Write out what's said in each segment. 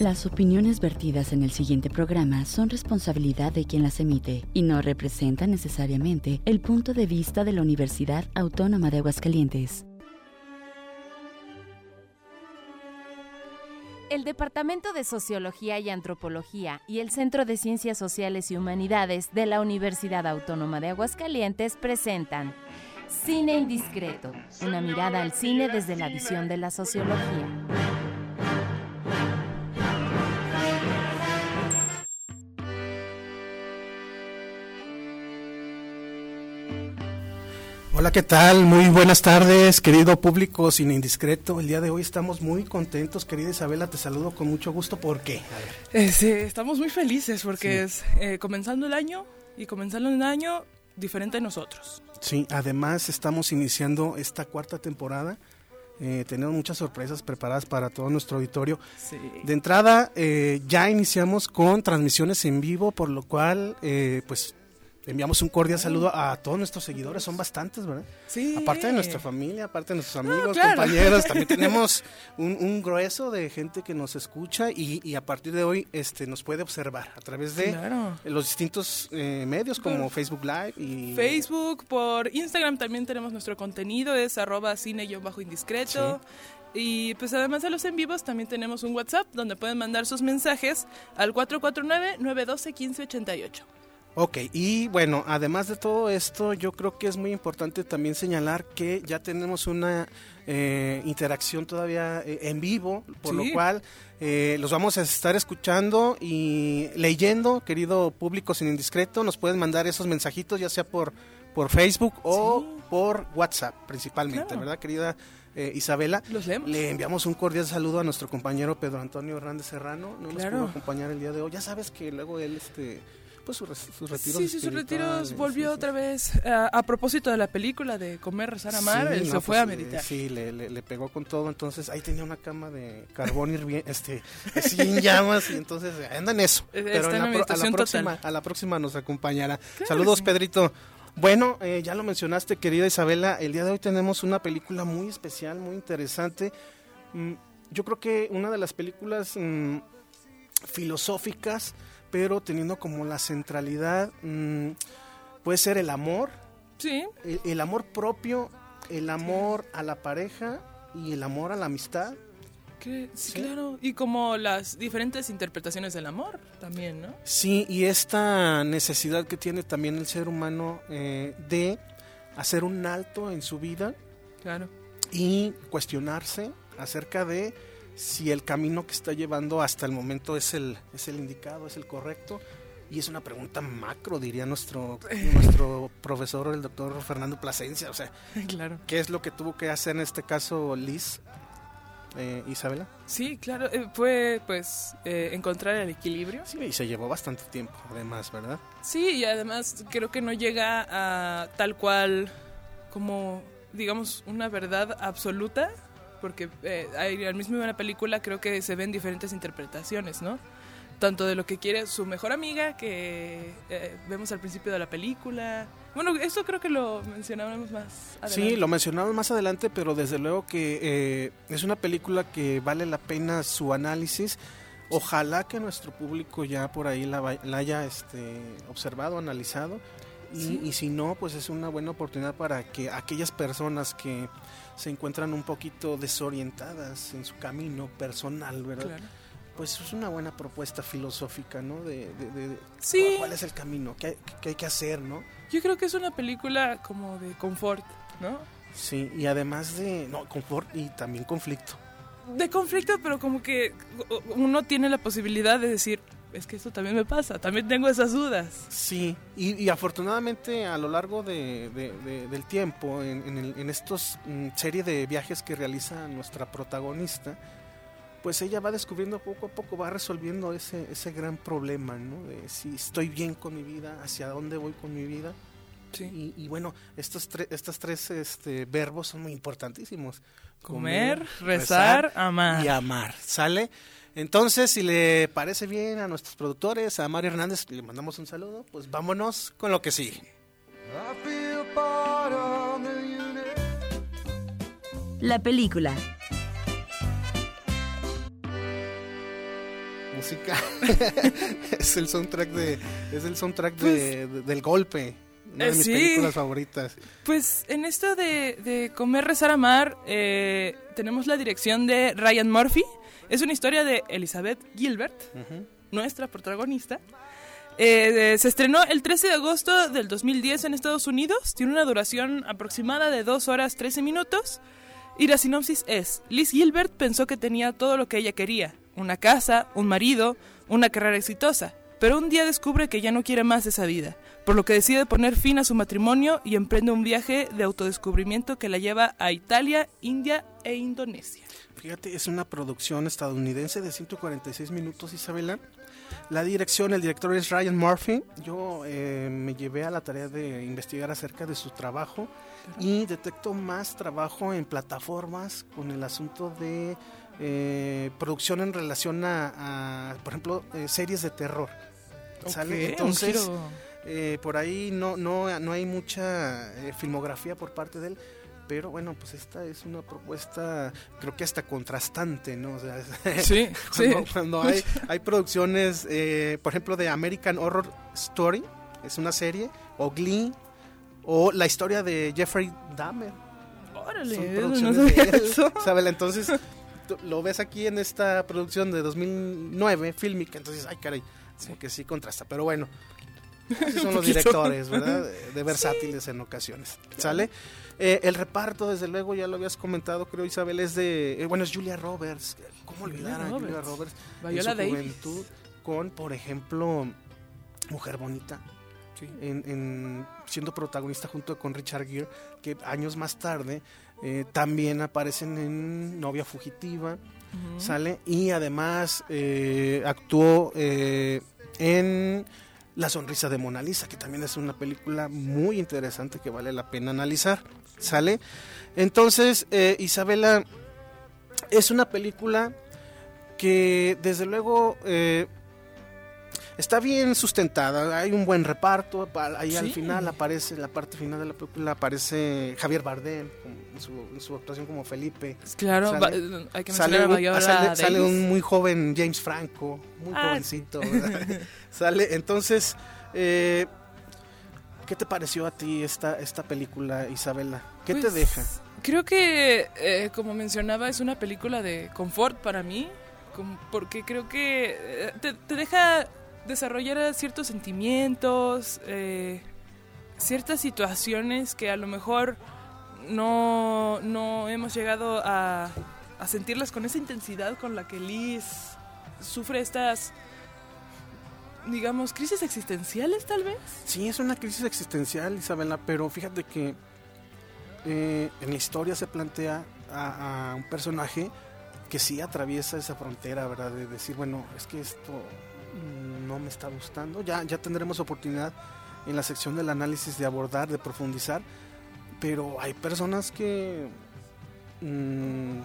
Las opiniones vertidas en el siguiente programa son responsabilidad de quien las emite y no representan necesariamente el punto de vista de la Universidad Autónoma de Aguascalientes. El Departamento de Sociología y Antropología y el Centro de Ciencias Sociales y Humanidades de la Universidad Autónoma de Aguascalientes presentan Cine Indiscreto, una mirada al cine desde la visión de la sociología. Hola, ¿qué tal? Muy buenas tardes, querido público sin indiscreto. El día de hoy estamos muy contentos, querida Isabela, te saludo con mucho gusto. ¿Por qué? Este, estamos muy felices porque es eh, comenzando el año y comenzando un año diferente a nosotros. Sí, además estamos iniciando esta cuarta temporada. Eh, tenemos muchas sorpresas preparadas para todo nuestro auditorio. Sí. De entrada, eh, ya iniciamos con transmisiones en vivo, por lo cual, eh, pues enviamos un cordial saludo a todos nuestros seguidores, son bastantes, ¿verdad? Sí. Aparte de nuestra familia, aparte de nuestros amigos, claro. compañeros, también tenemos un, un grueso de gente que nos escucha y, y a partir de hoy este, nos puede observar a través de Claro. los distintos eh, medios como Por Facebook Live y Facebook, por Instagram también tenemos nuestro contenido, es arroba cine-indiscreto. Y pues además de los en vivos también tenemos un WhatsApp donde pueden mandar sus mensajes al 449-912-1588. Ok, y bueno, además de todo esto, yo creo que es muy importante también señalar que ya tenemos una eh, interacción todavía eh, en vivo, por Sí. lo cual eh, los vamos a estar escuchando y leyendo, querido público sin indiscreto, nos pueden mandar esos mensajitos ya sea por, por Facebook o Sí. por WhatsApp principalmente, Claro. ¿verdad, querida eh, Isabela? Los leemos. Le enviamos un cordial saludo a nuestro compañero Pedro Antonio Hernández Serrano. No nos Claro. pudo acompañar el día de hoy. Ya sabes que luego él, este, pues sus, res- sus retiros. Sí, sí, sus retiros volvió sí, sí. otra vez a, a propósito de la película de Comer, Rezar, Amar, Sí, él no, se fue pues, a meditar. eh, Sí, le, le- le pegó con todo. Entonces ahí tenía una cama de carbón hirviendo, este, en llamas. Y entonces eh, anda en eso. Eh, Pero en la a, la próxima, total. a la próxima nos acompañará. Claro Saludos. Pedrito. Bueno, eh, ya lo mencionaste, querida Isabela. El día de hoy tenemos una película muy especial, muy interesante. Mm, yo creo que una de las películas mm, filosóficas, pero teniendo como la centralidad, mm, puede ser el amor, Sí, el, el amor propio, el amor a la pareja y el amor a la amistad. que, sí, Sí. claro. Y como las diferentes interpretaciones del amor también, ¿no? Sí, y esta necesidad que tiene también el ser humano eh, de hacer un alto en su vida Claro. y cuestionarse acerca de si el camino que está llevando hasta el momento es el, es el indicado, es el correcto. Y es una pregunta macro, diría nuestro, nuestro profesor, el doctor Fernando Plasencia. O sea, claro. ¿qué es lo que tuvo que hacer en este caso Liz, eh, Isabela? Sí, claro. eh, fue, pues, eh, encontrar el equilibrio. Sí, y se llevó bastante tiempo, además, ¿verdad? Sí, y además creo que no llega a tal cual como, digamos, una verdad absoluta, porque eh, hay- al mismo en la película creo que se ven diferentes interpretaciones, ¿no? Tanto de lo que quiere su mejor amiga, que eh, vemos al principio de la película. Bueno, esto creo que lo mencionábamos más adelante. Sí, lo mencionamos más adelante, pero desde luego que eh, es una película que vale la pena su análisis. Ojalá que nuestro público ya por ahí la, la haya este, observado, analizado. Y, Sí. y si no, pues es una buena oportunidad para que aquellas personas que se encuentran un poquito desorientadas en su camino personal, ¿verdad? Claro. Pues es una buena propuesta filosófica, ¿no? De, de- de- de Sí. cuál, es el camino, qué qué hay que hacer, ¿no? Yo creo que es una película como de confort, ¿no? Sí, y además de, no, confort y también conflicto. de conflicto, pero como que uno tiene la posibilidad de decir, es que esto también me pasa, también tengo esas dudas. Sí, y, y afortunadamente a lo largo de, de- de- del tiempo, en, en, el- en estos mm, serie de viajes que realiza nuestra protagonista, pues ella va descubriendo poco a poco, va resolviendo ese, ese gran problema, ¿no? De si estoy bien con mi vida, hacia dónde voy con mi vida. Sí. Y, y bueno, estos, tres estos tres este, verbos son muy importantísimos. Comer, rezar, amar. y amar. ¿Sale? Entonces, si le parece bien a nuestros productores, a Mario Hernández, le mandamos un saludo, pues vámonos con lo que sigue. La película. música. es el soundtrack de es el soundtrack de, Pues, del golpe. Una de mis sí. películas favoritas. Pues en esto de, de comer, rezar, amar, eh, tenemos la dirección de Ryan Murphy. Es una historia de Elizabeth Gilbert, nuestra protagonista. Eh, se estrenó el 13 de agosto del 2010 en Estados Unidos. Tiene una duración aproximada de 2 horas 13 minutos. Y la sinopsis es, Liz Gilbert pensó que tenía todo lo que ella quería. Una casa, un marido, una carrera exitosa. Pero un día descubre que ya no quiere más de esa vida, por lo que decide poner fin a su matrimonio y emprende un viaje de autodescubrimiento que la lleva a Italia, India e Indonesia. Fíjate, es una producción estadounidense de 146 minutos, Isabela. La dirección, el director es Ryan Murphy. Yo eh, me llevé a la tarea de investigar acerca de su trabajo y detecto más trabajo en plataformas con el asunto de eh, producción en relación a, a, por ejemplo, eh, series de terror. ¿Sale? Un Entonces, giro- eh, por ahí no, no, no hay mucha eh, filmografía por parte de él. Pero bueno, pues esta es una propuesta, creo que hasta contrastante, ¿no? O sea, Sí, sí. cuando, hay, hay producciones, eh, por ejemplo, de American Horror Story, es una serie, o Glee, o la historia de Jeffrey Dahmer. Órale, Son no producciones sabía de él, eso. ¿sabes? Entonces, lo ves aquí en esta producción de 2009, fílmica, entonces, ay, caray, como que sí contrasta. Pero bueno, así son los directores, ¿verdad? De, versátiles en ocasiones, ¿sale? Eh, el reparto, desde luego, ya lo habías comentado, creo, Isabel, es de... eh, bueno, es Julia Roberts. ¿Cómo olvidar a Julia Roberts. Viola en su Davis. juventud con, por ejemplo, Mujer Bonita. En, en- siendo protagonista junto con Richard Gere, que años más tarde eh, también aparecen en Novia Fugitiva, sale y además eh, actuó eh, en La Sonrisa de Mona Lisa, que también es una película muy interesante que vale la pena analizar, sale. Entonces, eh, Isabela, es una película que desde luego eh, está bien sustentada, hay un buen reparto, pa- ahí al final aparece, en la parte final de la película aparece Javier Bardem como su, en su actuación como Felipe. Claro, Sale- va- hay que Sale mencionar a un, Viola sale- un muy joven James Franco, muy Ah, jovencito, ¿verdad? sale, entonces, eh, ¿qué te pareció a ti esta, esta película, Isabela? ¿Qué te Pues, deja? Creo que, eh, como mencionaba, es una película de confort para mí, porque creo que eh, te, te deja desarrollar ciertos sentimientos, eh, ciertas situaciones que a lo mejor no, no hemos llegado a, a sentirlas con esa intensidad con la que Liz sufre estas, digamos, crisis existenciales tal vez. Sí, es una crisis existencial, Isabela, pero fíjate que eh, en la historia se plantea a, un personaje que sí atraviesa esa frontera, ¿verdad? De decir, bueno, es que esto no me está gustando. Ya, ya tendremos oportunidad en la sección del análisis de abordar, de profundizar, pero hay personas que mm,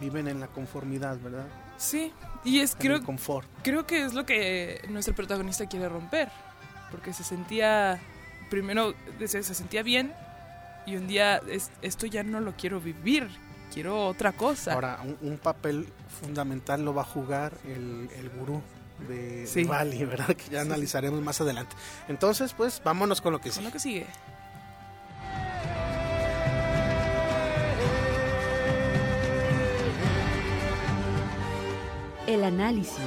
viven en la conformidad, ¿verdad? Sí, y es En creo confort. creo que es lo que nuestro protagonista quiere romper. Porque se sentía, primero se, se sentía bien y un día es- esto ya no lo quiero vivir, quiero otra cosa. Ahora, un, un papel fundamental lo va a jugar el, el gurú de, Sí. de Bali, ¿verdad? Que ya analizaremos más adelante. Entonces, pues, vámonos con lo que Con sigue. lo que sigue. El análisis.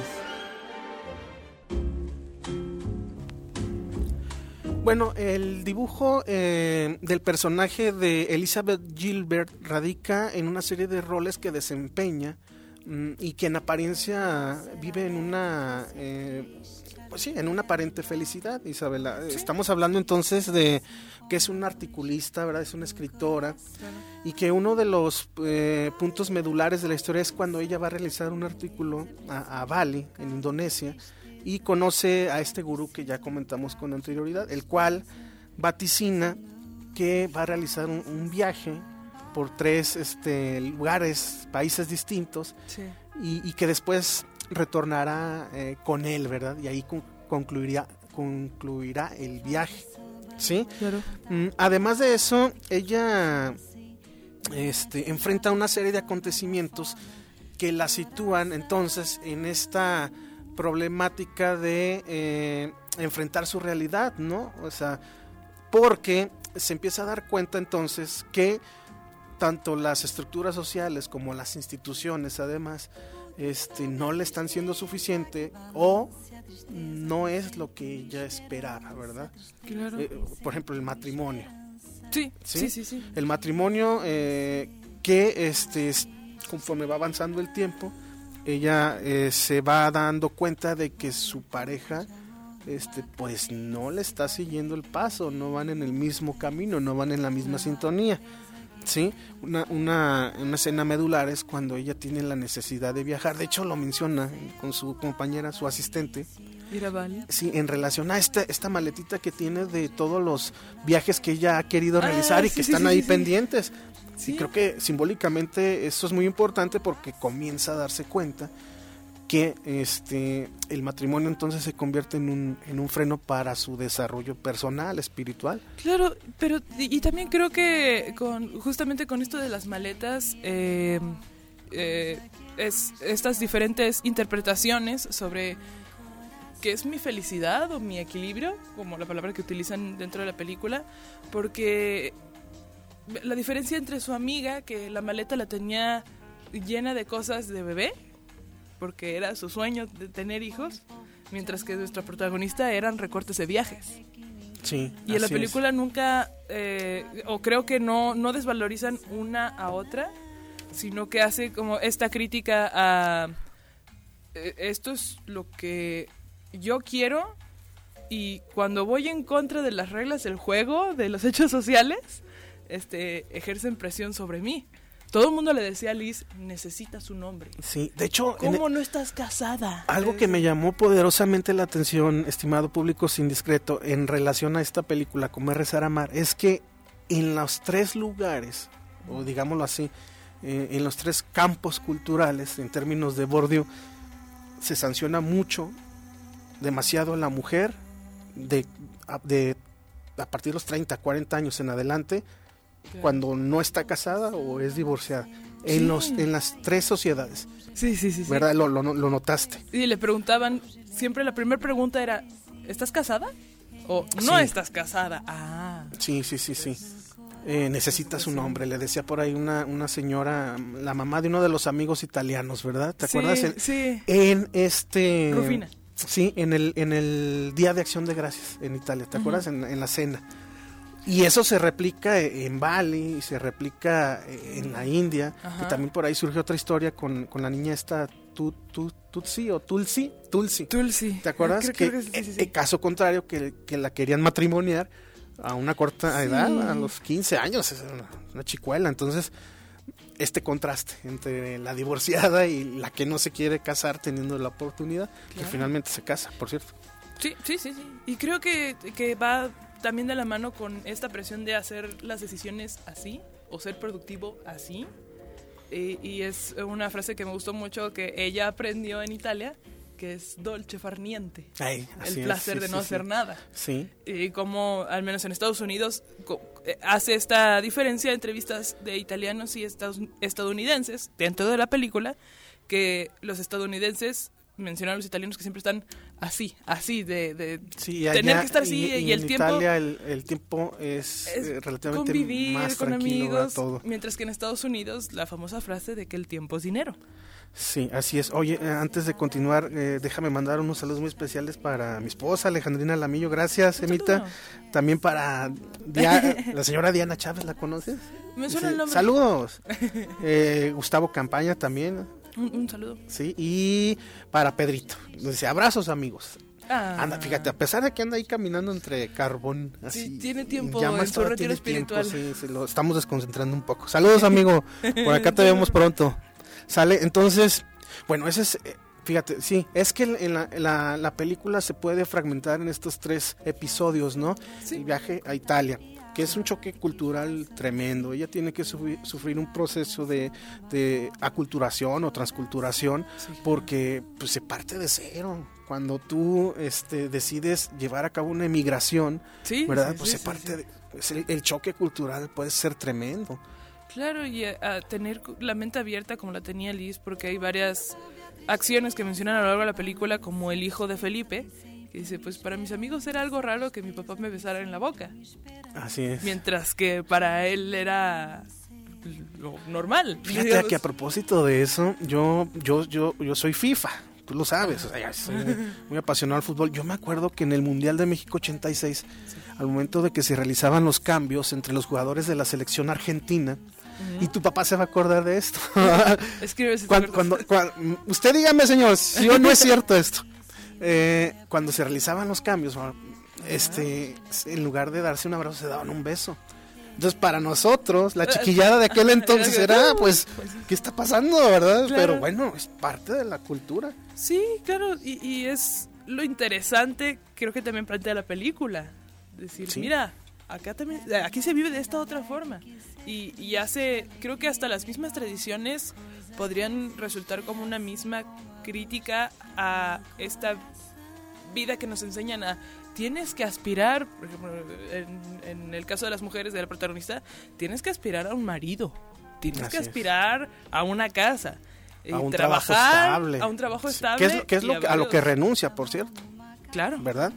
Bueno, el dibujo eh, del personaje de Elizabeth Gilbert radica en una serie de roles que desempeña y que en apariencia vive en una, eh, pues sí, en una aparente felicidad, Isabela. Estamos hablando entonces de que es una articulista, ¿verdad? Es una escritora y que uno de los eh, puntos medulares de la historia es cuando ella va a realizar un artículo a, a Bali, en Indonesia, y conoce a este gurú que ya comentamos con anterioridad, el cual vaticina que va a realizar un, un viaje por tres este, lugares, países distintos, Sí. y, y que después retornará eh, con él, ¿verdad? Y ahí con- concluiría, concluirá el viaje, ¿sí? Claro. Mm, Además de eso, ella este, enfrenta una serie de acontecimientos que la sitúan entonces en esta problemática de eh, enfrentar su realidad, ¿no? O sea, porque se empieza a dar cuenta entonces que tanto las estructuras sociales como las instituciones, además, este, no le están siendo suficiente o no es lo que ella esperaba, ¿verdad? Claro. Eh, por ejemplo, el matrimonio. Sí, ¿sí? sí, sí, sí. El matrimonio eh, que este, es- conforme va avanzando el tiempo, ella eh, se va dando cuenta de que su pareja este pues no le está siguiendo el paso, no van en el mismo camino, no van en la misma sintonía. ¿Sí? Una, una, una escena medular es cuando ella tiene la necesidad de viajar. De hecho, lo menciona con su compañera, su asistente. Sí, en relación a esta, esta maletita que tiene de todos los viajes que ella ha querido Ah, realizar y sí, que sí, están sí, ahí sí. pendientes. Sí. Y creo que simbólicamente eso es muy importante porque comienza a darse cuenta que este el matrimonio entonces se convierte en un, en un freno para su desarrollo personal, espiritual. Claro, pero y, también creo que con justamente con esto de las maletas eh, eh, es estas diferentes interpretaciones sobre qué es mi felicidad o mi equilibrio, como la palabra que utilizan dentro de la película, porque la diferencia entre su amiga que la maleta la tenía llena de cosas de bebé, porque era su sueño de tener hijos, mientras que nuestra protagonista eran recortes de viajes. Sí. Y en la es. película nunca, eh, o creo que no, no desvalorizan una a otra, sino que hace como esta crítica a eh, esto es lo que yo quiero y cuando voy en contra de las reglas del juego, de los hechos sociales, este, ejercen presión sobre mí. Todo el mundo le decía a Liz, necesitas un hombre. Sí, de hecho, ¿Cómo no estás casada? Algo que me llamó poderosamente la atención, estimado público sin discreto, en relación a esta película, como es rezar amar, es que en los tres lugares, o digámoslo así, eh, en los tres campos culturales, en términos de Bordio, se sanciona mucho, demasiado a la mujer, de, a, de, a partir de los 30, 40 años en adelante, cuando no está casada o es divorciada. En, los, en las tres sociedades, Sí, sí, sí. sí. ¿verdad? Lo, lo, lo notaste. Y le preguntaban, siempre la primera pregunta era, ¿estás casada? O no Sí. estás casada. Ah. Sí, sí, sí, sí. Eh, necesitas un hombre, le decía por ahí una, una señora, la mamá de uno de los amigos italianos, ¿verdad? ¿Te acuerdas? Sí, En, sí. en este... Rufina. Sí, en el, en el Día de Acción de Gracias en Italia, ¿te acuerdas? En, en la cena. Y eso se replica en Bali, se replica en la India, Ajá. y también por ahí surge otra historia con, con la niña esta tu, tu, Tutsi o Tulsi, Tulsi. Tulsi. ¿Te acuerdas? Creo- que creo sí, sí, sí. eh, caso contrario, que, que la querían matrimoniar a una corta edad, a los 15 años, es una, una chicuela. Entonces, este contraste entre la divorciada y la que no se quiere casar teniendo la oportunidad, que finalmente se casa, por cierto. Sí, sí, sí, sí. Y creo que, que va también de la mano con esta presión de hacer las decisiones así o ser productivo así. Eh, y es una frase que me gustó mucho que ella aprendió en Italia, que es dolce far niente. Ay, el es, placer sí, de sí, no sí. hacer nada. Sí, Y como, al menos en Estados Unidos, eh, hace esta diferencia entre vistas de italianos y estadounidenses dentro de la película, que los estadounidenses mencionan a los italianos que siempre están así, así, de, de sí, tener allá- que estar así y, el en tiempo Italia el, el tiempo es, es eh, relativamente convivir más con amigos, todo. mientras que en Estados Unidos la famosa frase de que el tiempo es dinero. Sí, así es. Oye, eh, antes de continuar, eh, déjame mandar unos saludos muy especiales para mi esposa Alejandrina Lamillo. Gracias, Emita. También para Dia- la señora Diana Chávez, ¿la conoces? Me suena el nombre. Saludos. Eh, Gustavo Campaña también, Un, un saludo. sí. Y para Pedrito. Dice, abrazos, amigos. Ah. Anda, fíjate, a pesar de que anda ahí caminando entre carbón, así. Sí, tiene tiempo en su retiro tiene tiempo, espiritual. sí, lo estamos desconcentrando un poco. Saludos, amigo. Por acá te vemos pronto. Sale, entonces, bueno, ese es. eh, Fíjate, sí, es que en la, la, la película se puede fragmentar en estos tres episodios, ¿no? Sí. El viaje a Italia, que es un choque cultural tremendo. Ella tiene que sufrir, sufrir un proceso de, de aculturación o transculturación Sí. porque pues, se parte de cero. Cuando tú este, decides llevar a cabo una emigración, Sí, ¿verdad? sí, pues se parte de... pues, el, el choque cultural puede ser tremendo. Claro, y a, a tener la mente abierta como la tenía Liz, porque hay varias acciones que mencionan a lo largo de la película, como el hijo de Felipe, que dice, pues para mis amigos era algo raro que mi papá me besara en la boca. Así es. Mientras que para él era lo normal. Fíjate que a propósito de eso, yo, yo, yo, yo soy FIFA. Tú lo sabes, o sea, soy muy apasionado al fútbol. Yo me acuerdo que en el Mundial de México 86, al momento de que se realizaban los cambios entre los jugadores de la selección argentina, y tu papá se va a acordar de esto. Escribe si cuando, cuando- cuando- usted dígame, señor, si o no es cierto esto. Eh, cuando se realizaban los cambios, este, en lugar de darse un abrazo, se daban un beso. Entonces, para nosotros, la chiquillada de aquel entonces era, pues, ¿qué está pasando, verdad? Claro. Pero bueno, es parte de la cultura. Sí, claro, y, y es lo interesante, creo que también plantea la película. Decir, Sí. mira, acá también, aquí se vive de esta otra forma. Y, y hace, creo que hasta las mismas tradiciones podrían resultar como una misma crítica a esta vida que nos enseñan a tienes que aspirar, por ejemplo, en, en el caso de las mujeres de la protagonista, tienes que aspirar a un marido, tienes Así que es. aspirar a una casa, A un trabajo trabajar estable. a un trabajo estable, ¿Qué es, qué es lo que- a lo que renuncia, por cierto? Claro, ¿verdad?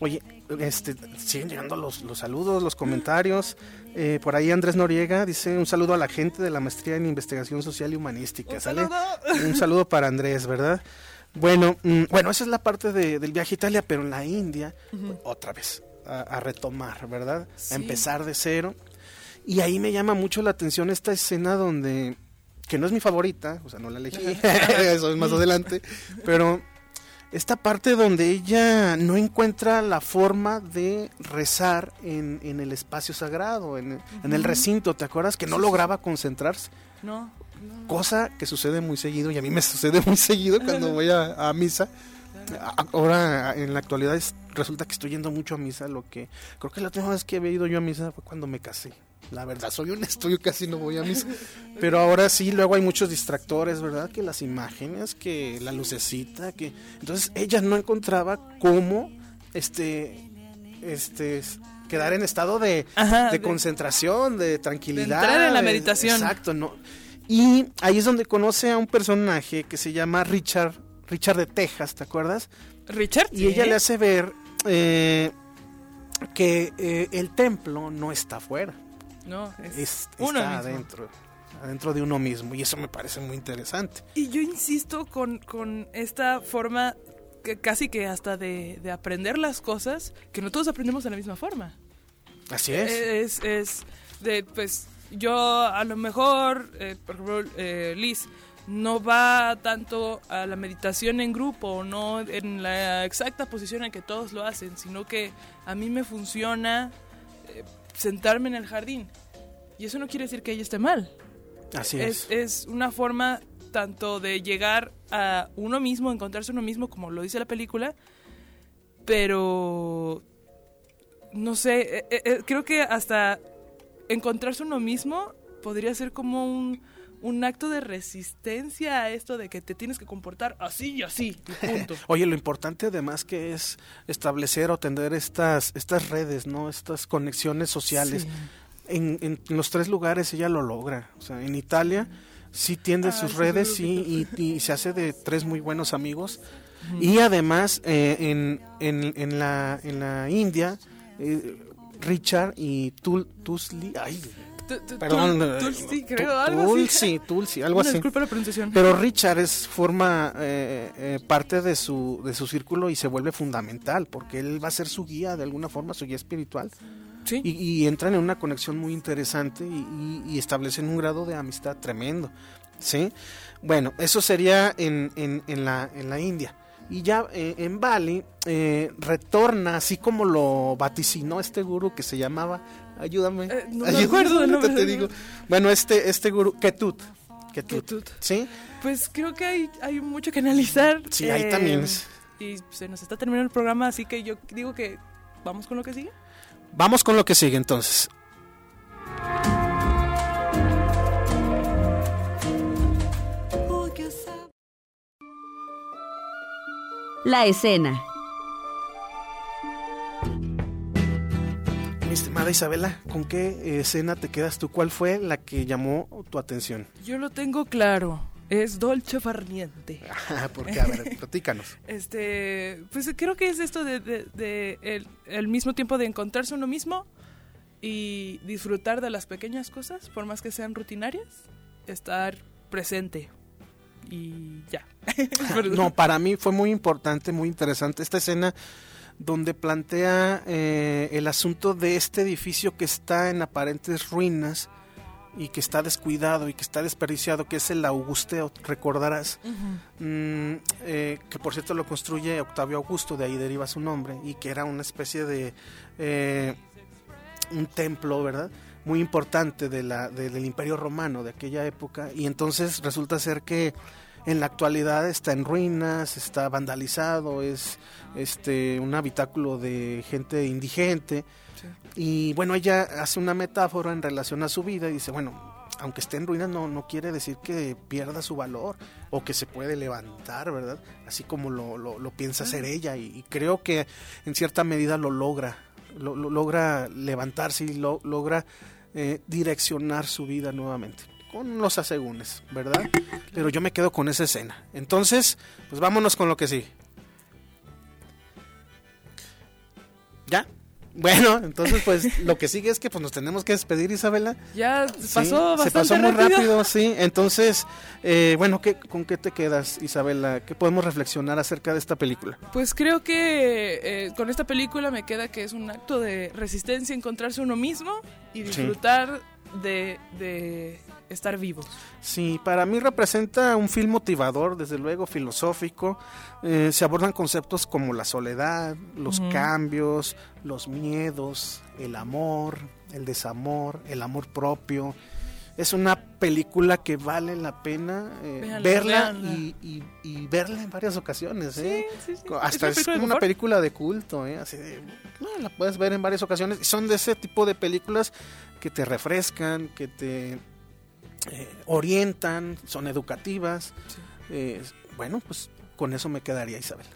Oye, este, siguen llegando los, los saludos, los comentarios. Eh, por ahí Andrés Noriega dice un saludo a la gente de la maestría en investigación social y humanística. Un ¿sale? saludo. Un saludo para Andrés, ¿verdad? Bueno, mm, bueno, esa es la parte de- del viaje a Italia, pero en la India, otra vez, a, a retomar, ¿verdad? Sí. A empezar de cero. Y ahí me llama mucho la atención esta escena donde, que no es mi favorita, o sea, no la elegí, eso es más adelante, pero esta parte donde ella no encuentra la forma de rezar en, en el espacio sagrado, en, en el recinto, ¿te acuerdas? Que no lograba concentrarse, no, no. cosa que sucede muy seguido y a mí me sucede muy seguido cuando voy a, a misa. Ahora, en la actualidad, es- resulta que estoy yendo mucho a misa, lo que creo que la última vez que había ido yo a misa fue cuando me casé. La verdad, soy honesto, yo casi no voy a misa. Pero ahora sí, luego hay muchos distractores, ¿verdad? Que las imágenes, que la lucecita, que... Entonces ella no encontraba cómo, este, este, quedar en estado de, Ajá, de de- concentración, de tranquilidad. entrar en la de- meditación. Exacto, ¿no? Y ahí es donde conoce a un personaje que se llama Richard, Richard de Texas, ¿te acuerdas? Richard, Y ella le hace ver eh, que eh, el templo no está afuera, no, es, es- uno está mismo. adentro, adentro de uno mismo. Y eso me parece muy interesante. Y yo insisto con, con esta forma que casi que hasta de, de aprender las cosas, que no todos aprendemos de la misma forma. Así es. Es, es de, pues, yo a lo mejor, eh, por ejemplo, eh, Liz, no va tanto a la meditación en grupo, no en la exacta posición en que todos lo hacen, sino que a mí me funciona eh, sentarme en el jardín. Y eso no quiere decir que ella esté mal. Así Es, es. es una forma tanto de llegar a uno mismo, encontrarse uno mismo, como lo dice la película, pero no sé, eh, eh, eh, creo que hasta encontrarse uno mismo podría ser como un, un acto de resistencia a esto de que te tienes que comportar así y así, y punto. Oye, lo importante además que es establecer o tener estas, estas redes, ¿no? Estas conexiones sociales. Sí. En, en los tres lugares ella lo logra. O sea, en Italia sí tiende Ah, sus redes sí, y, y se hace de tres muy buenos amigos. Y además eh, en, en, en, la, en la India, eh, Richard y Tul, Tulsi, ay, perdón, eh, Tulsi, Tu- creo, algo así. Tulsi, Tulsi, algo así. Disculpa la pronunciación. Pero Richard es forma eh, eh, parte de su de su círculo y se vuelve fundamental porque él va a ser su guía de alguna forma, su guía espiritual sí. y, y entran en una conexión muy interesante y, y- y establecen un grado de amistad tremendo, sí. Bueno, eso sería en, en, en la en la India y ya eh, en Bali eh, retorna así como lo vaticinó este gurú que se llamaba, ayúdame, Eh, no me ayúdame, acuerdo del ahorita nombre. te digo. Bueno, este este gurú Ketut, Ketut, Ketut. sí. Pues creo que hay, hay mucho que analizar. Sí, ahí eh, también es. Y se nos está terminando el programa, así que yo digo que vamos con lo que sigue. Vamos con lo que sigue entonces. La escena. Estimada Isabela, ¿con qué escena te quedas tú? ¿Cuál fue la que llamó tu atención? Yo lo tengo claro. Es dolce farniente. Porque, a ver, platícanos. Este, pues creo que es esto de, de- de el, el mismo tiempo de encontrarse uno mismo y disfrutar de las pequeñas cosas, por más que sean rutinarias, estar presente y ya. No, para mí fue muy importante, muy interesante esta escena donde plantea eh, el asunto de este edificio que está en aparentes ruinas y que está descuidado y que está desperdiciado, que es el Augusteo, recordarás, Mm, eh, que por cierto lo construye Octavio Augusto, de ahí deriva su nombre, y que era una especie de eh, un templo, ¿verdad? Muy importante de la, de- del Imperio Romano de aquella época, y entonces resulta ser que en la actualidad está en ruinas, está vandalizado, es este un habitáculo de gente indigente. Y bueno, ella hace una metáfora en relación a su vida y dice, bueno, aunque esté en ruinas no, no quiere decir que pierda su valor o que se puede levantar, ¿verdad? Así como lo, lo, lo piensa hacer ella y, y creo que en cierta medida lo logra, lo, lo logra levantarse y lo, logra eh, direccionar su vida nuevamente con los asegúnes, ¿verdad? Pero yo me quedo con esa escena. Entonces, pues vámonos con lo que sí. ¿Ya? Bueno, entonces pues lo que sigue es que pues nos tenemos que despedir, Isabela. Ya Sí, pasó se bastante pasó muy rápido. rápido, sí. Entonces, eh, bueno, ¿qué, ¿con qué te quedas, Isabela? ¿Qué podemos reflexionar acerca de esta película? Pues creo que eh, con esta película me queda que es un acto de resistencia encontrarse uno mismo y disfrutar de, de estar vivo. Sí, para mí representa un film motivador, desde luego filosófico. Eh, se abordan conceptos como la soledad, los cambios, los miedos, el amor, el desamor, el amor propio. Es una película que vale la pena eh, Véanla, verla y, y- y verla en varias ocasiones. ¿eh? sí, sí. Hasta Es como una película de culto, ¿eh? Así de, no, la puedes ver en varias ocasiones. Y son de ese tipo de películas que te refrescan, que te eh, orientan, son educativas. Eh, bueno, pues con eso me quedaría, Isabel.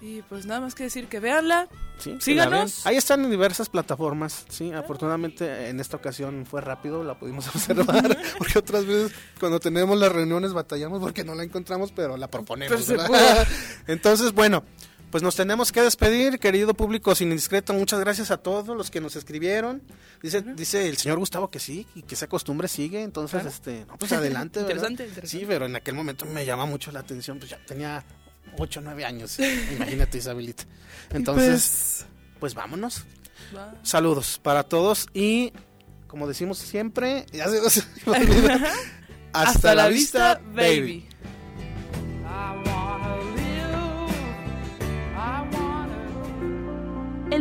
Y pues nada más que decir que véanla. ¿sí? Síganos. Ahí están en diversas plataformas. Sí, afortunadamente en esta ocasión fue rápido, la pudimos observar. porque otras veces cuando tenemos las reuniones batallamos porque no la encontramos, pero la proponemos. Entonces, bueno. Pues nos tenemos que despedir, querido público sin indiscreto. Muchas gracias a todos los que nos escribieron. Dice, dice el señor Gustavo que sí, y que esa costumbre sigue. Entonces, Claro. este, no, pues adelante. Interesante, interesante. Sí, pero en aquel momento me llama mucho la atención. Pues ya tenía 8 o 9 años. Imagínate, Isabelita. Entonces, pues vámonos. Pues, va. Saludos para todos y como decimos siempre, ya se- hasta, la, vista, baby.